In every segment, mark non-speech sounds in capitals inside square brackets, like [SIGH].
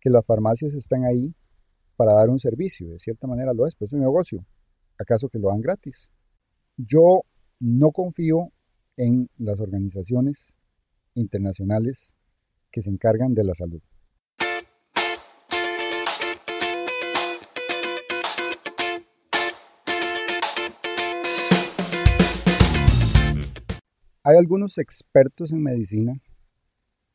que las farmacias están ahí para dar un servicio, de cierta manera lo es, pero es un negocio. ¿Acaso que lo dan gratis? Yo no confío en las organizaciones internacionales que se encargan de la salud. Hay algunos expertos en medicina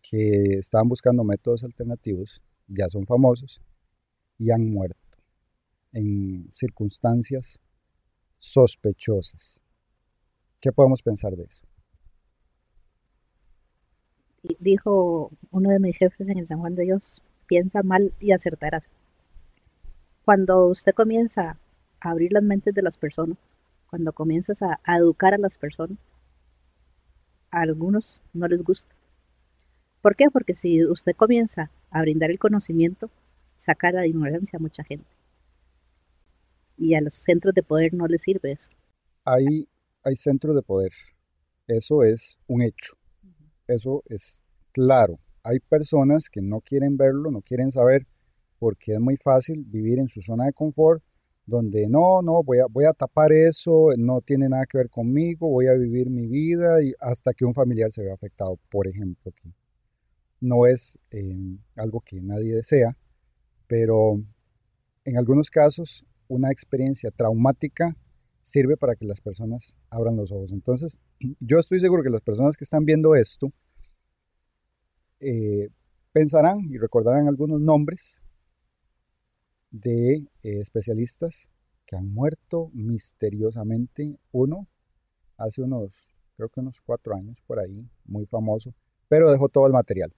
que estaban buscando métodos alternativos, ya son famosos, y han muerto en circunstancias sospechosas. ¿Qué podemos pensar de eso? Dijo uno de mis jefes en el San Juan de Dios, piensa mal y acertarás. Cuando usted comienza a abrir las mentes de las personas, cuando comienzas a, a educar a las personas, a algunos no les gusta. ¿Por qué? Porque si usted comienza a brindar el conocimiento, saca la ignorancia a mucha gente. Y a los centros de poder no les sirve eso. Hay, hay centros de poder. Eso es un hecho. Eso es claro. Hay personas que no quieren verlo, no quieren saber, porque es muy fácil vivir en su zona de confort donde no, no, voy a, voy a tapar eso, no tiene nada que ver conmigo, voy a vivir mi vida y hasta que un familiar se vea afectado, por ejemplo, que no es eh, algo que nadie desea, pero en algunos casos una experiencia traumática sirve para que las personas abran los ojos. Entonces, [CLEARS THROAT] yo estoy seguro que las personas que están viendo esto eh, pensarán y recordarán algunos nombres de eh, especialistas que han muerto misteriosamente. Uno hace unos, creo que unos cuatro años por ahí, muy famoso, pero dejó todo el material.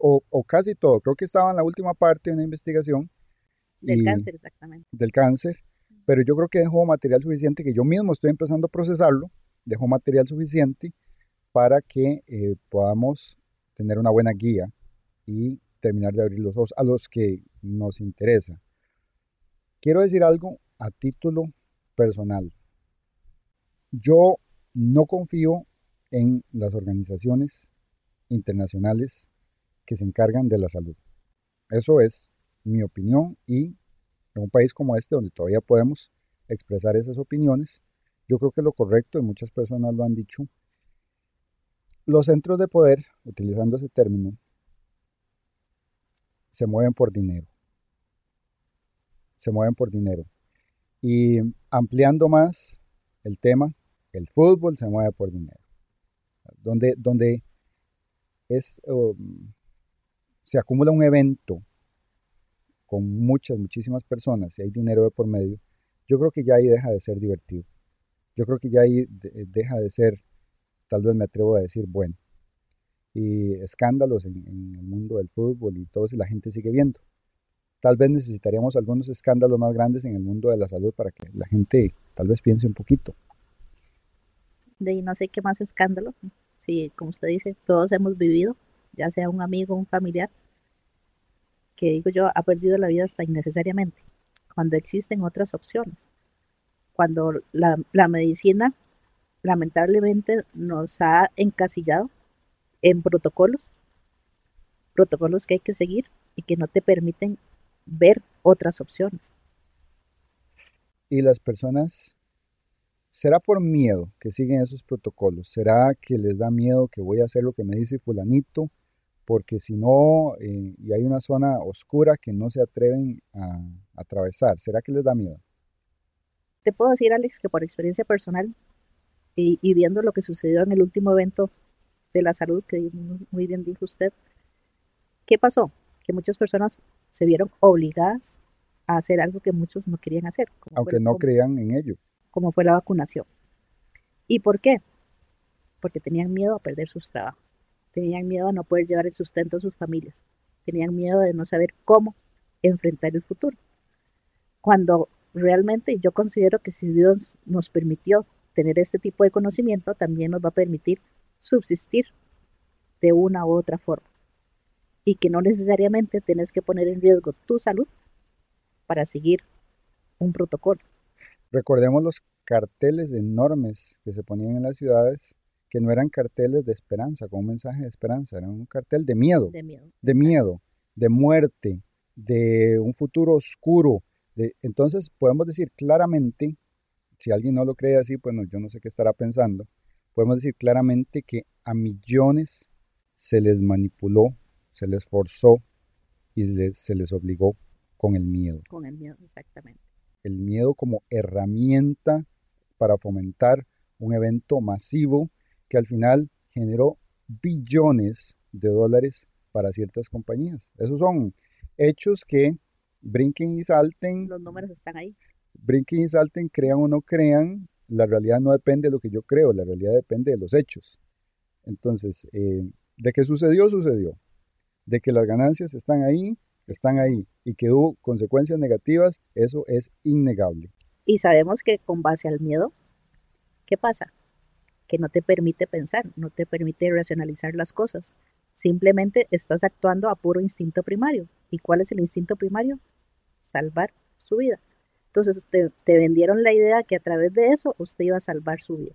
O, casi todo. Creo que estaba en la última parte de una investigación. Del cáncer, exactamente. Del cáncer. Pero yo creo que dejó material suficiente, que yo mismo estoy empezando a procesarlo, dejó material suficiente para que eh, podamos tener una buena guía y terminar de abrir los ojos a los que nos interesa. Quiero decir algo a título personal. Yo no confío en las organizaciones internacionales que se encargan de la salud. Eso es mi opinión y en un país como este donde todavía podemos expresar esas opiniones, yo creo que lo correcto, y muchas personas lo han dicho, los centros de poder, utilizando ese término, se mueven por dinero. Se mueven por dinero. Y ampliando más el tema, el fútbol se mueve por dinero. Donde, donde es, um, se acumula un evento con muchas, muchísimas personas y hay dinero de por medio, yo creo que ya ahí deja de ser divertido. Yo creo que ya ahí deja de ser, tal vez me atrevo a decir, bueno y escándalos en, el mundo del fútbol y todo si la gente sigue viendo. Tal vez necesitaríamos algunos escándalos más grandes en el mundo de la salud para que la gente tal vez piense un poquito. De no sé qué más escándalo. Sí, como usted dice, todos hemos vivido, ya sea un amigo, un familiar, que digo yo, ha perdido la vida hasta innecesariamente, cuando existen otras opciones. Cuando la, la medicina lamentablemente nos ha encasillado en protocolos, protocolos que hay que seguir y que no te permiten ver otras opciones. Y las personas, ¿será por miedo que siguen esos protocolos? ¿Será que les da miedo que voy a hacer lo que me dice fulanito? Porque si no, eh, y hay una zona oscura que no se atreven a, atravesar, ¿será que les da miedo? Te puedo decir, Alex, que por experiencia personal y, y viendo lo que sucedió en el último evento de la salud, que muy bien dijo usted, ¿qué pasó? Que muchas personas se vieron obligadas a hacer algo que muchos no querían hacer. Aunque no creían en ello. Como fue la vacunación. ¿Y por qué? Porque tenían miedo a perder sus trabajos, tenían miedo a no poder llevar el sustento a sus familias, tenían miedo de no saber cómo enfrentar el futuro. Cuando realmente yo considero que si Dios nos permitió tener este tipo de conocimiento, también nos va a permitir subsistir de una u otra forma y que no necesariamente tienes que poner en riesgo tu salud para seguir un protocolo. Recordemos los carteles enormes que se ponían en las ciudades, que no eran carteles de esperanza, con un mensaje de esperanza, eran un cartel de miedo. De miedo. De miedo. de muerte, de un futuro oscuro. De, entonces podemos decir claramente, si alguien no lo cree así, pues yo no sé qué estará pensando, podemos decir claramente que a millones se les manipuló, se les forzó y se les obligó con el miedo. Con el miedo, exactamente. El miedo como herramienta para fomentar un evento masivo que al final generó billones de dólares para ciertas compañías. Esos son hechos que brinquen y salten. Los números están ahí. Brinquen y salten, crean o no crean, la realidad no depende de lo que yo creo, la realidad depende de los hechos. Entonces, eh, de que sucedió, sucedió. De que las ganancias están ahí, están ahí. Y que hubo consecuencias negativas, eso es innegable. Y sabemos que con base al miedo, ¿qué pasa? Que no te permite pensar, no te permite racionalizar las cosas. Simplemente estás actuando a puro instinto primario. ¿Y cuál es el instinto primario? Salvar su vida. Entonces te, vendieron la idea que a través de eso usted iba a salvar su vida.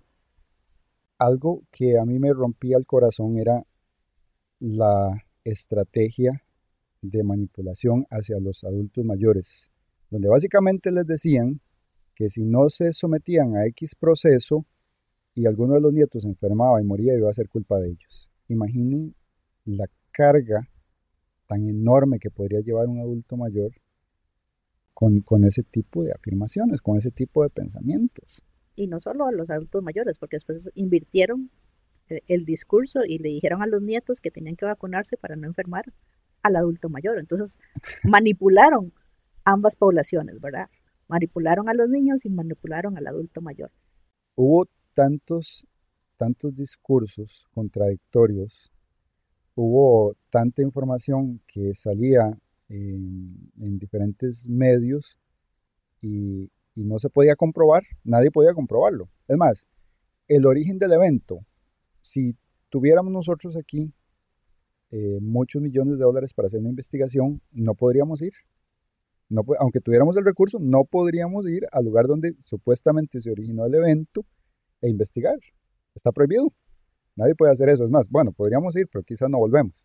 Algo que a mí me rompía el corazón era la estrategia de manipulación hacia los adultos mayores, donde básicamente les decían que si no se sometían a X proceso y alguno de los nietos se enfermaba y moría, iba a ser culpa de ellos. Imaginen la carga tan enorme que podría llevar un adulto mayor con, ese tipo de afirmaciones, con ese tipo de pensamientos. Y no solo a los adultos mayores, porque después invirtieron el discurso y le dijeron a los nietos que tenían que vacunarse para no enfermar al adulto mayor. Entonces [LAUGHS] manipularon ambas poblaciones, ¿verdad? Manipularon a los niños y manipularon al adulto mayor. Hubo tantos, tantos discursos contradictorios, hubo tanta información que salía en, diferentes medios y, no se podía comprobar, nadie podía comprobarlo. Es más, el origen del evento, si tuviéramos nosotros aquí eh, muchos millones de dólares para hacer una investigación, no podríamos ir. No, aunque tuviéramos el recurso, no podríamos ir al lugar donde supuestamente se originó el evento e investigar. Está prohibido. Nadie puede hacer eso. Es más, bueno, podríamos ir, pero quizás no volvemos.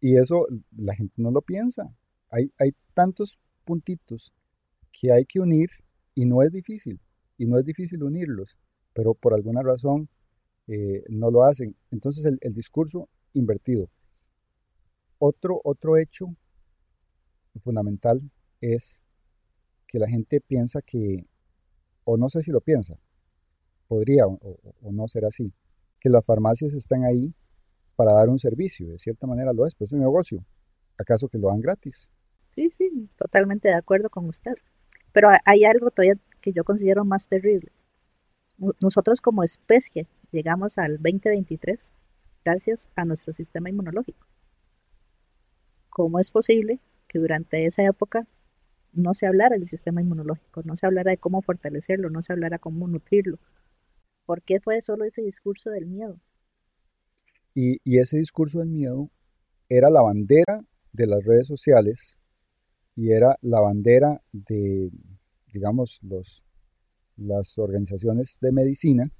Y eso la gente no lo piensa. Hay, hay tantos puntitos que hay que unir y no es difícil. Y no es difícil unirlos, pero por alguna razón eh, no lo hacen. Entonces el, el, discurso invertido. Otro, otro hecho fundamental es que la gente piensa que, o no sé si lo piensa, podría o, o no ser así, que las farmacias están ahí para dar un servicio, de cierta manera lo es, pero es un negocio. ¿Acaso que lo dan gratis? Sí, sí, totalmente de acuerdo con usted. Pero hay algo todavía que yo considero más terrible. Nosotros como especie llegamos al 2023 gracias a nuestro sistema inmunológico. ¿Cómo es posible que durante esa época no se hablara del sistema inmunológico, no se hablara de cómo fortalecerlo, no se hablara cómo nutrirlo? ¿Por qué fue solo ese discurso del miedo? Y, ese discurso del miedo era la bandera de las redes sociales y era la bandera de, digamos, los, las organizaciones de medicina,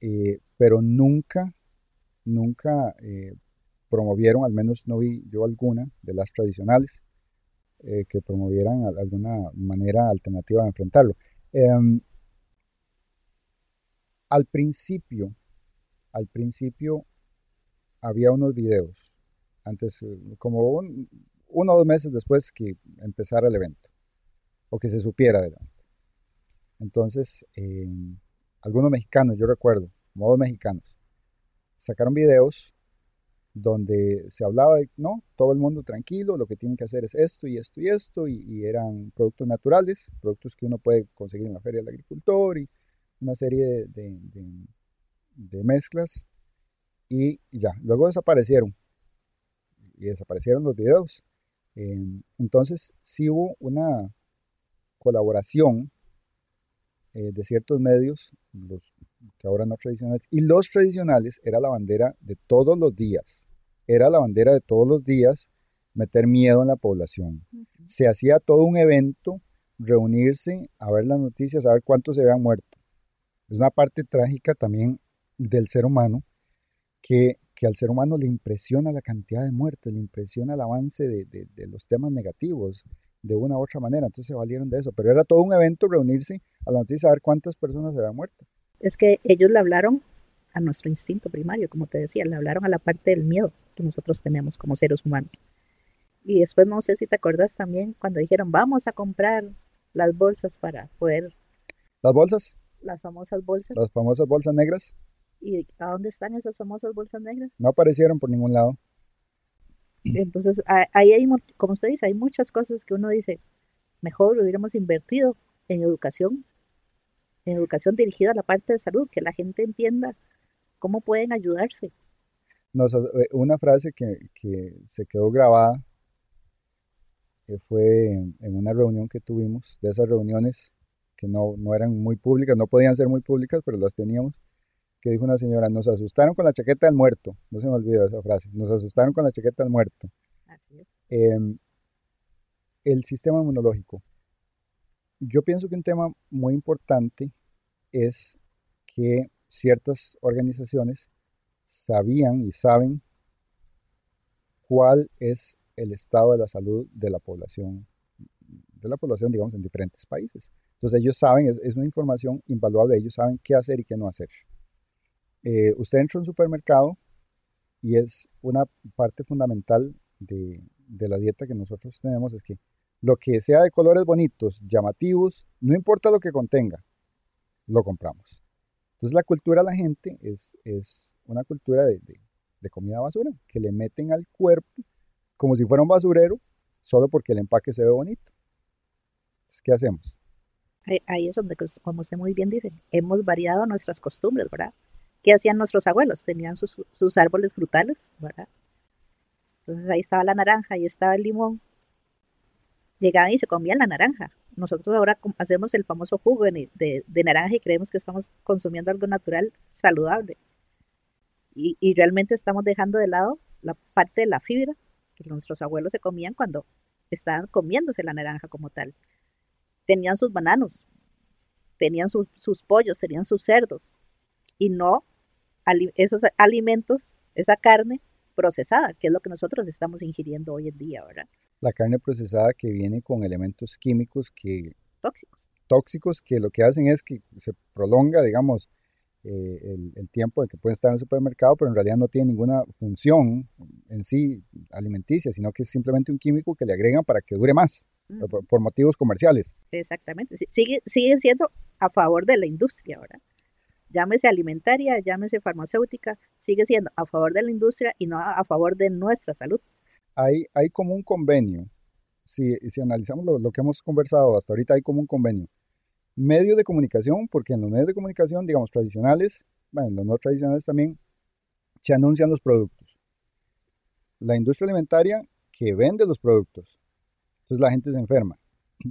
eh, pero nunca, nunca eh, promovieron, al menos no vi yo alguna de las tradicionales, eh, que promovieran alguna manera alternativa de enfrentarlo. Em, al principio, al principio había unos videos, antes, eh, como uno o dos meses después que empezara el evento, o que se supiera del evento. Entonces, eh, algunos mexicanos, yo recuerdo, modos mexicanos, sacaron videos donde se hablaba de, no, todo el mundo tranquilo, lo que tienen que hacer es esto y esto y esto, y, eran productos naturales, productos que uno puede conseguir en la feria del agricultor y una serie de mezclas y, ya, luego desaparecieron. Y desaparecieron los videos. Em, entonces sí hubo una colaboración eh, de ciertos medios, los que ahora no tradicionales, y los tradicionales era la bandera de todos los días. Era la bandera de todos los días meter miedo en la población. Se hacía todo un evento, reunirse, a ver las noticias, a ver cuántos se habían muerto. Es una parte trágica también del ser humano que, que al ser humano le impresiona la cantidad de muertes, le impresiona el avance de, de, los temas negativos de una u otra manera, entonces se valieron de eso, pero era todo un evento reunirse a la noticia y saber cuántas personas se habían muerto. Es que ellos le hablaron a nuestro instinto primario, como te decía, le hablaron a la parte del miedo que nosotros tenemos como seres humanos. Y después no sé si te acuerdas también cuando dijeron, vamos a comprar las bolsas para poder... ¿Las bolsas? Las famosas bolsas. Las famosas bolsas negras. ¿Y a dónde están esas famosas bolsas negras? No aparecieron por ningún lado. Entonces, ahí hay, como usted dice, hay muchas cosas que uno dice, mejor lo hubiéramos invertido en educación, en educación dirigida a la parte de salud, que la gente entienda cómo pueden ayudarse. Eh, una frase que, que se quedó grabada que fue en, una reunión que tuvimos, de esas reuniones que no, no eran muy públicas, no podían ser muy públicas, pero las teníamos, que dijo una señora, nos asustaron con la chaqueta del muerto, no se me olvida esa frase, nos asustaron con la chaqueta del muerto. Em, el sistema inmunológico. Yo pienso que un tema muy importante es que ciertas organizaciones sabían y saben cuál es el estado de la salud de la población, de la población, digamos, en diferentes países. Entonces ellos saben, es, una información invaluable, ellos saben qué hacer y qué no hacer. Eh, usted entra a un supermercado y es una parte fundamental de, la dieta que nosotros tenemos, es que lo que sea de colores bonitos, llamativos, no importa lo que contenga, lo compramos. Entonces la cultura de la gente es, una cultura de, de, comida basura, que le meten al cuerpo como si fuera un basurero, solo porque el empaque se ve bonito. ¿qué hacemos? Ahí es donde, pues, como usted muy bien dice, hemos variado nuestras costumbres, ¿verdad? ¿Qué hacían nuestros abuelos? Tenían sus, sus árboles frutales, ¿verdad? Entonces ahí estaba la naranja, ahí estaba el limón. Llegaban y se comían la naranja. Nosotros ahora hacemos el famoso jugo de, naranja y creemos que estamos consumiendo algo natural, saludable. Y, y, realmente estamos dejando de lado la parte de la fibra nuestros abuelos se comían cuando estaban comiéndose la naranja como tal. Tenían sus bananos, tenían sus pollos, tenían sus cerdos y no esos alimentos, esa carne procesada, que es lo que nosotros estamos ingiriendo hoy en día, ¿verdad? La carne procesada que viene con elementos químicos que... Tóxicos. Tóxicos que lo que hacen es que se prolonga, digamos, eh, el, tiempo de que pueden estar en el supermercado, pero en realidad no tiene ninguna función en sí alimenticia, sino que es simplemente un químico que le agregan para que dure más, por, motivos comerciales. Exactamente, sigue, sigue siendo a favor de la industria ahora. Llámese alimentaria, llámese farmacéutica, sigue siendo a favor de la industria y no a, favor de nuestra salud. Hay, hay como un convenio, si, si analizamos lo, lo que hemos conversado hasta ahorita, hay como un convenio medios de comunicación, porque en los medios de comunicación, digamos, tradicionales, bueno, en los no tradicionales también, se anuncian los productos. La industria alimentaria que vende los productos. Entonces la gente se enferma.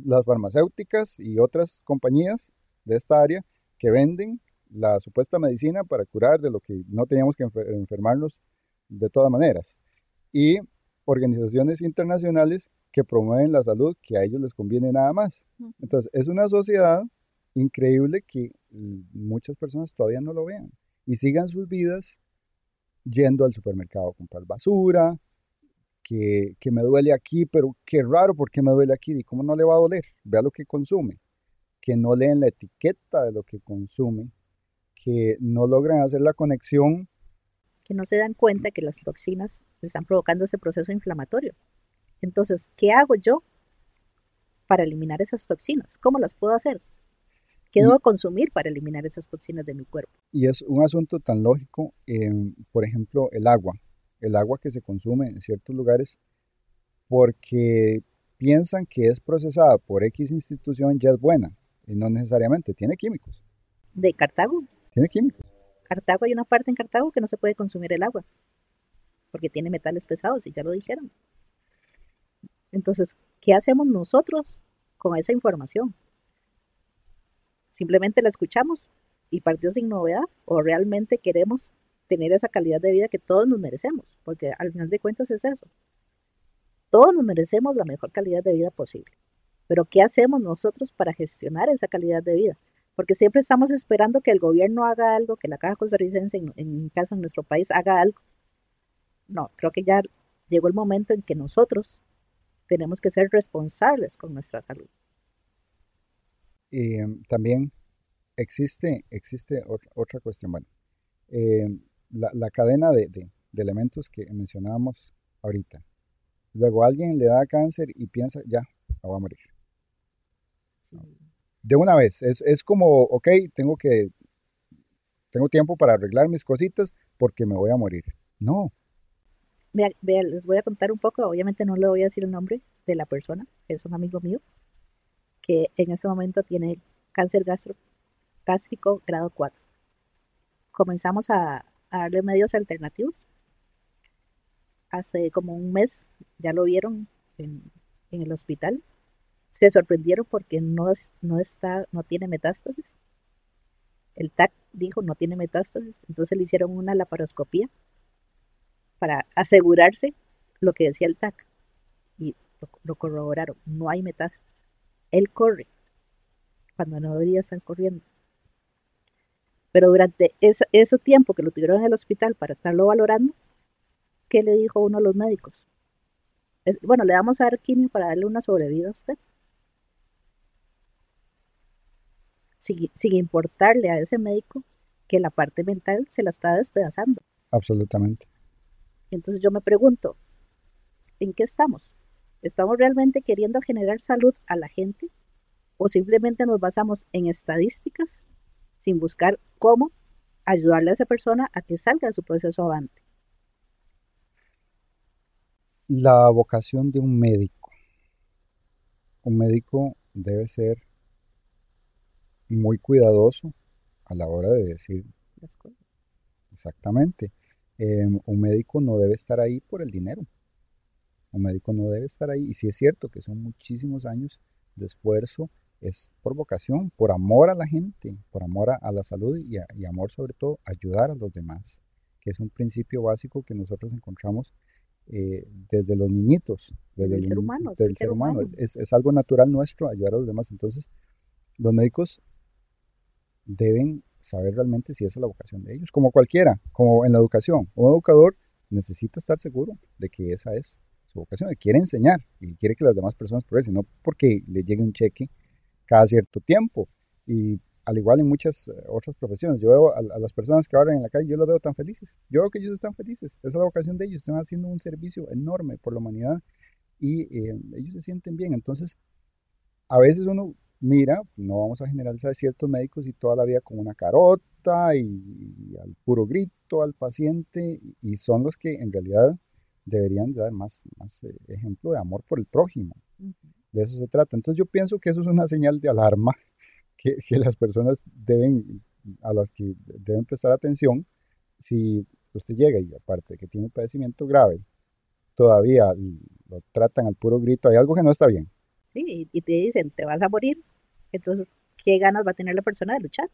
Las farmacéuticas y otras compañías de esta área que venden la supuesta medicina para curar de lo que no teníamos que enfermarnos de todas maneras. Y organizaciones internacionales que promueven la salud que a ellos les conviene nada más. Entonces, es una sociedad increíble que muchas personas todavía no lo vean y sigan sus vidas yendo al supermercado a comprar basura, que, que, me duele aquí, pero qué raro, ¿por qué me duele aquí? ¿Y cómo no le va a doler? Vea lo que consume, que no leen la etiqueta de lo que consume, que no logran hacer la conexión. Que no se dan cuenta que las toxinas están provocando ese proceso inflamatorio. Entonces, ¿qué hago yo para eliminar esas toxinas? ¿Cómo las puedo hacer? ¿Qué debo consumir para eliminar esas toxinas de mi cuerpo? Y es un asunto tan lógico, por ejemplo, el agua, el agua que se consume en ciertos lugares, porque piensan que es procesada por X institución ya es buena, y no necesariamente, tiene químicos. ¿De Cartago? Tiene químicos. Cartago, hay una parte en Cartago que no se puede consumir el agua, porque tiene metales pesados, y ya lo dijeron. Entonces, ¿qué hacemos nosotros con esa información? Simplemente la escuchamos y partió sin novedad o realmente queremos tener esa calidad de vida que todos nos merecemos, porque al final de cuentas es eso. Todos nos merecemos la mejor calidad de vida posible. Pero ¿qué hacemos nosotros para gestionar esa calidad de vida? Porque siempre estamos esperando que el gobierno haga algo, que la Caja Costarricense, en, en caso en nuestro país, haga algo. no, creo que ya llegó el momento en que nosotros tenemos que ser responsables con nuestra salud. Y em, también existe, existe otra cuestión. Bueno, em, la, cadena de, elementos que mencionábamos ahorita. Luego alguien le da cáncer y piensa, ya, me voy a morir. De una vez, es, es como, ok, tengo que, tengo tiempo para arreglar mis cositas porque me voy a morir. No, les voy a contar un poco, obviamente no le voy a decir el nombre de la persona, es un amigo mío, que en este momento tiene cáncer gastro, gástrico grado 4. Comenzamos a, darle medios alternativos. Hace como un mes ya lo vieron en, el hospital. Se sorprendieron porque no, no, está, no tiene metástasis. El TAC dijo no tiene metástasis, entonces le hicieron una laparoscopía para asegurarse lo que decía el TAC. Y lo, corroboraron. No hay metástasis. Él corre cuando no debería estar corriendo. Pero durante ese, tiempo que lo tuvieron en el hospital para estarlo valorando, ¿qué le dijo uno de los médicos? bueno, le vamos a dar quimio para darle una sobrevida a usted. Sin, sin, importarle a ese médico que la parte mental se la está despedazando. Absolutamente. Entonces yo me pregunto, ¿en qué estamos? ¿Estamos realmente queriendo generar salud a la gente? ¿O simplemente nos basamos en estadísticas sin buscar cómo ayudarle a esa persona a que salga de su proceso avante? La vocación de un médico. Un médico debe ser muy cuidadoso a la hora de decir las cosas. Exactamente. Em, un médico no debe estar ahí por el dinero. Un médico no debe estar ahí. Y si es cierto que son muchísimos años de esfuerzo, es por vocación, por amor a la gente, por amor a, la salud y, amor sobre todo ayudar a los demás, que es un principio básico que nosotros encontramos eh, desde los niñitos, desde el, ser humano. Del ser humano. Es, es, algo natural nuestro ayudar a los demás. Entonces, los médicos deben saber realmente si esa es la vocación de ellos, como cualquiera, como en la educación. Un educador necesita estar seguro de que esa es su vocación, que quiere enseñar y quiere que las demás personas progresen, no porque le llegue un cheque cada cierto tiempo. Y al igual en muchas eh, otras profesiones, yo veo a, las personas que ahora en la calle, yo los veo tan felices. Yo veo que ellos están felices. Esa es la vocación de ellos. Están haciendo un servicio enorme por la humanidad y eh, ellos se sienten bien. Entonces, a veces uno mira, no vamos a generalizar ciertos médicos y toda la vida con una carota y, al puro grito al paciente y son los que en realidad deberían dar más, más eh, ejemplo de amor por el prójimo. De eso se trata. Entonces yo pienso que eso es una señal de alarma [LAUGHS] que, las personas deben, a las que deben prestar atención. Si usted llega y aparte de que tiene un padecimiento grave, todavía lo tratan al puro grito, hay algo que no está bien. Sí, y te dicen, te vas a morir, entonces, ¿qué ganas va a tener la persona de luchar?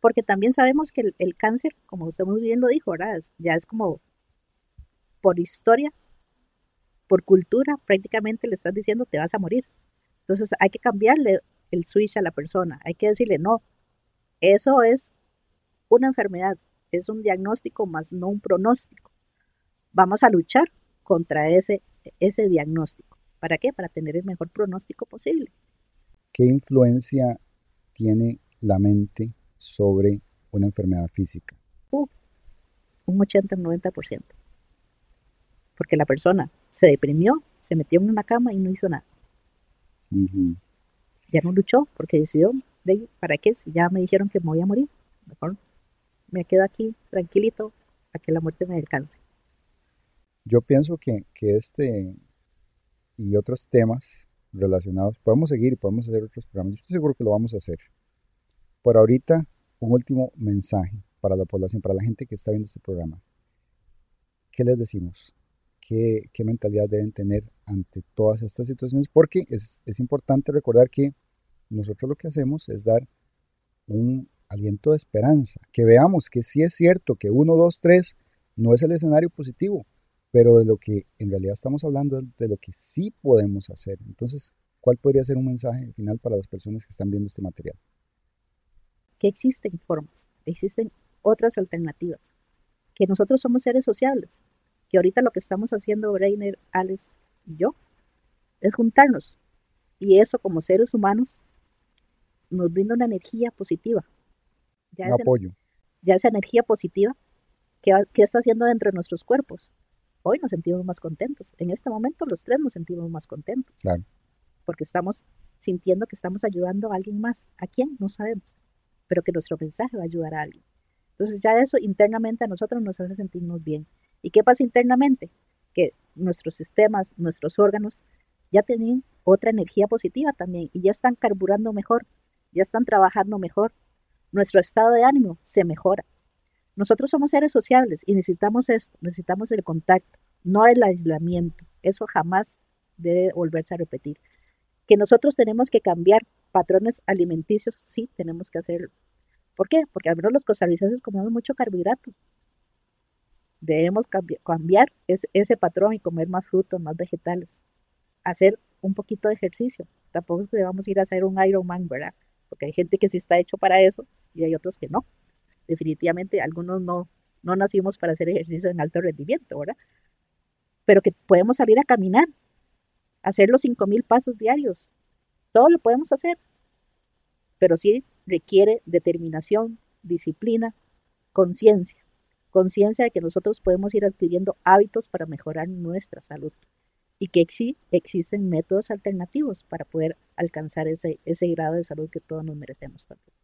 Porque también sabemos que el, cáncer, como usted muy bien lo dijo, ¿verdad? ya es como por historia, por cultura, prácticamente le estás diciendo te vas a morir. Entonces hay que cambiarle el switch a la persona, hay que decirle no, eso es una enfermedad, es un diagnóstico más no un pronóstico. Vamos a luchar contra ese, ese diagnóstico. ¿Para qué? Para tener el mejor pronóstico posible. ¿Qué influencia tiene la mente sobre una enfermedad física? Uh, un 80-90%. Porque la persona se deprimió, se metió en una cama y no hizo nada. Ya no luchó porque decidió, ¿para qué? Si ya me dijeron que me voy a morir, mejor me quedo aquí tranquilito a que la muerte me alcance. Yo pienso que, que este y otros temas relacionados. Podemos seguir y podemos hacer otros programas. Yo estoy seguro que lo vamos a hacer. Por ahorita, un último mensaje para la población, para la gente que está viendo este programa. ¿Qué les decimos? ¿Qué, qué mentalidad deben tener ante todas estas situaciones? Porque es, es importante recordar que nosotros lo que hacemos es dar un aliento de esperanza, que veamos que sí es cierto que 1, 2, 3 no es el escenario positivo, pero de lo que en realidad estamos hablando es de lo que sí podemos hacer. Entonces, ¿cuál podría ser un mensaje final para las personas que están viendo este material? Que existen formas, existen otras alternativas, que nosotros somos seres sociables, que ahorita lo que estamos haciendo, Brainer, Alex y yo, es juntarnos. Y eso como seres humanos nos brinda una energía positiva. Ya Un apoyo. Ya esa energía positiva que, que está haciendo dentro de nuestros cuerpos. Hoy nos sentimos más contentos. En este momento los tres nos sentimos más contentos. Claro. Porque estamos sintiendo que estamos ayudando a alguien más. ¿A quién? No sabemos. Pero que nuestro mensaje va a ayudar a alguien. Entonces ya eso internamente a nosotros nos hace sentirnos bien. ¿Y qué pasa internamente? Que nuestros sistemas, nuestros órganos ya tienen otra energía positiva también y ya están carburando mejor, ya están trabajando mejor. Nuestro estado de ánimo se mejora. Nosotros somos seres sociables y necesitamos esto, necesitamos el contacto, no el aislamiento. Eso jamás debe volverse a repetir. Que nosotros tenemos que cambiar patrones alimenticios, sí, tenemos que hacerlo. ¿Por qué? Porque al menos los costarricenses comemos mucho carbohidrato. Debemos cambiar ese, patrón y comer más frutos, más vegetales. Hacer un poquito de ejercicio. Tampoco es que debamos ir a hacer un Ironman, ¿verdad? Porque hay gente que sí está hecho para eso y hay otros que no. Definitivamente algunos no, no nacimos para hacer ejercicio en alto rendimiento, ¿verdad? Pero que podemos salir a caminar, hacer los 5.000 pasos diarios. Todo lo podemos hacer, pero sí requiere determinación, disciplina, conciencia. Conciencia de que nosotros podemos ir adquiriendo hábitos para mejorar nuestra salud y que sí existen métodos alternativos para poder alcanzar ese, ese grado de salud que todos nos merecemos también.